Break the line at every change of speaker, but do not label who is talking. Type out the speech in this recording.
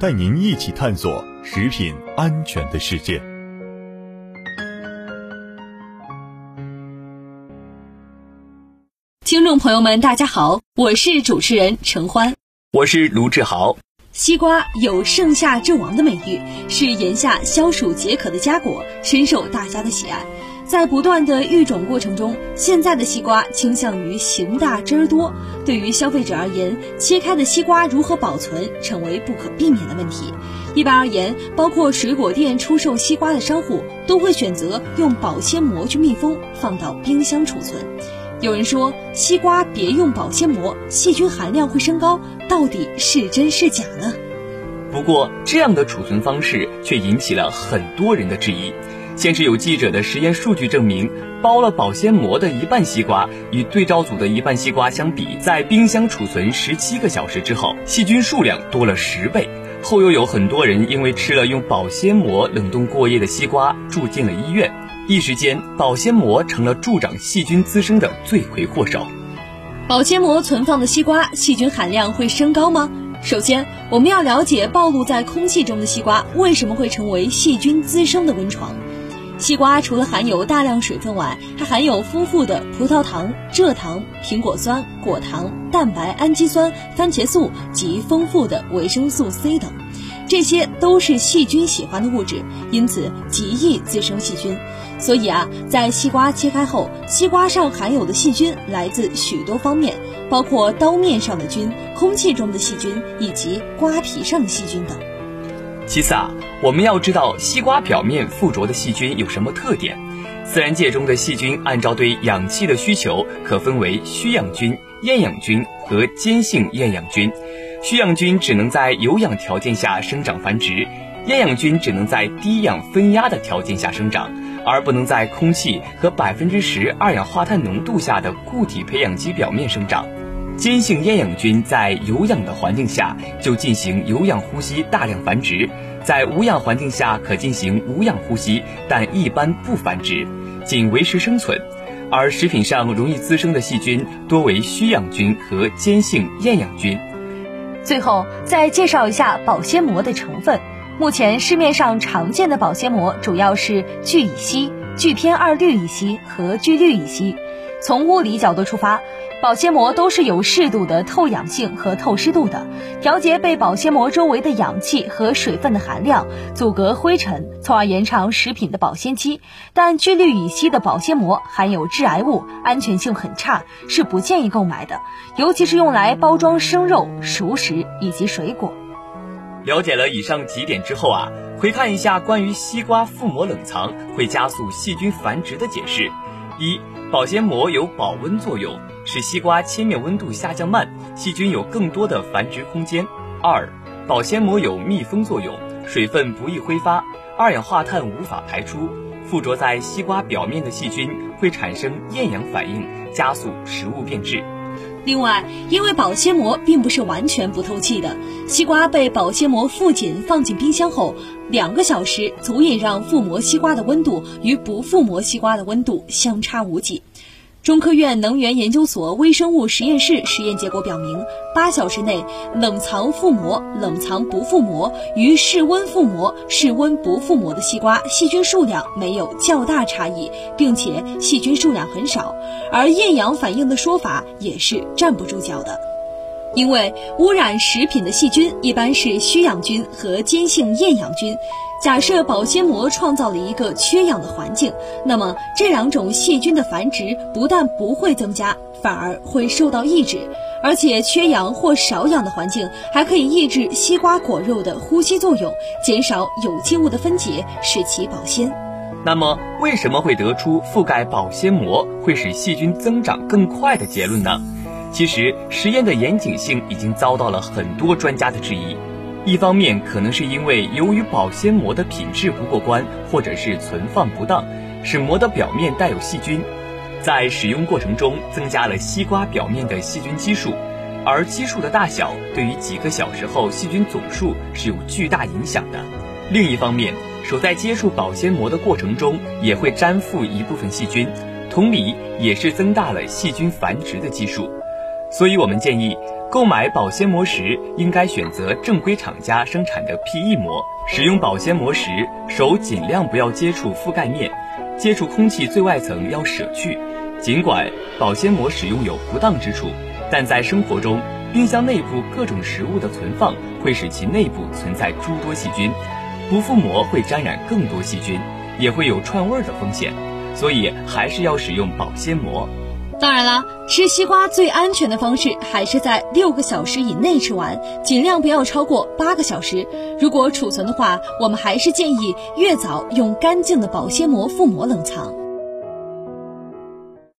带您一起探索食品安全的世界。
听众朋友们，大家好，我是主持人陈欢，
我是卢志豪。
西瓜有盛夏之王的美誉，是炎夏消暑解渴的佳果，深受大家的喜爱。在不断的育种过程中，现在的西瓜倾向于形大汁儿多。对于消费者而言，切开的西瓜如何保存成为不可避免的问题。一般而言，包括水果店出售西瓜的商户都会选择用保鲜膜去密封，放到冰箱储存。有人说西瓜别用保鲜膜，细菌含量会升高，到底是真是假呢？
不过，这样的储存方式却引起了很多人的质疑。先是有记者的实验数据证明，包了保鲜膜的一半西瓜与对照组的一半西瓜相比，在冰箱储存十七个小时之后，细菌数量多了十倍。后又有很多人因为吃了用保鲜膜冷冻过夜的西瓜，住进了医院。一时间，保鲜膜成了助长细菌滋生的罪魁祸首。
保鲜膜存放的西瓜细菌含量会升高吗？首先，我们要了解暴露在空气中的西瓜为什么会成为细菌滋生的温床。西瓜除了含有大量水分外，还含有丰富的葡萄糖、蔗糖、苹果酸、果糖、蛋白氨基酸、番茄素及丰富的维生素 C 等，这些都是细菌喜欢的物质，因此极易滋生细菌。所以啊，在西瓜切开后，西瓜上含有的细菌来自许多方面，包括刀面上的菌、空气中的细菌以及瓜皮上的细菌等。
其次啊，我们要知道西瓜表面附着的细菌有什么特点。自然界中的细菌按照对氧气的需求，可分为需氧菌、厌氧菌和间性厌氧菌。需氧菌只能在有氧条件下生长繁殖，厌氧菌只能在低氧分压的条件下生长，而不能在空气和百分之十二氧化碳浓度下的固体培养基表面生长。间性厌氧菌在有氧的环境下就进行有氧呼吸，大量繁殖；在无氧环境下可进行无氧呼吸，但一般不繁殖，仅维持生存。而食品上容易滋生的细菌多为需氧菌和间性厌氧菌。
最后再介绍一下保鲜膜的成分。目前市面上常见的保鲜膜主要是聚乙烯、聚偏二氯乙烯和聚氯乙烯。从物理角度出发，保鲜膜都是有适度的透氧性和透湿度的，调节被保鲜膜周围的氧气和水分的含量，阻隔灰尘，从而延长食品的保鲜期。但聚氯乙烯的保鲜膜含有致癌物，安全性很差，是不建议购买的，尤其是用来包装生肉、熟食以及水果。
了解了以上几点之后啊，回看一下关于西瓜覆膜冷藏会加速细菌繁殖的解释：一。保鲜膜有保温作用，使西瓜切面温度下降慢，细菌有更多的繁殖空间。二，保鲜膜有密封作用，水分不易挥发，二氧化碳无法排出，附着在西瓜表面的细菌会产生厌氧反应，加速食物变质。
另外，因为保鲜膜并不是完全不透气的，西瓜被保鲜膜附紧放进冰箱后，两个小时足以让覆膜西瓜的温度与不覆膜西瓜的温度相差无几。中科院能源研究所微生物实验室实验结果表明，八小时内冷藏覆膜、冷藏不覆膜与室温覆膜、室温不覆膜的西瓜细菌数量没有较大差异，并且细菌数量很少，而厌氧反应的说法也是站不住脚的。因为污染食品的细菌一般是需氧菌和间性厌氧菌。假设保鲜膜创造了一个缺氧的环境，那么这两种细菌的繁殖不但不会增加，反而会受到抑制。而且缺氧或少氧的环境还可以抑制西瓜果肉的呼吸作用，减少有机物的分解，使其保鲜。
那么，为什么会得出覆盖保鲜膜会使细菌增长更快的结论呢？其实，实验的严谨性已经遭到了很多专家的质疑。一方面可能是因为由于保鲜膜的品质不过关，或者是存放不当，使膜的表面带有细菌，在使用过程中增加了西瓜表面的细菌基数，而基数的大小对于几个小时后细菌总数是有巨大影响的。另一方面，手在接触保鲜膜的过程中也会粘附一部分细菌，同理也是增大了细菌繁殖的基数。所以我们建议。购买保鲜膜时，应该选择正规厂家生产的 PE 膜。使用保鲜膜时，手尽量不要接触覆盖面，接触空气最外层要舍去。尽管保鲜膜使用有不当之处，但在生活中，冰箱内部各种食物的存放会使其内部存在诸多细菌，不覆膜会沾染更多细菌，也会有串味儿的风险。所以还是要使用保鲜膜。
当然啦，吃西瓜最安全的方式还是在六个小时以内吃完，尽量不要超过八个小时。如果储存的话，我们还是建议越早用干净的保鲜膜覆膜冷藏。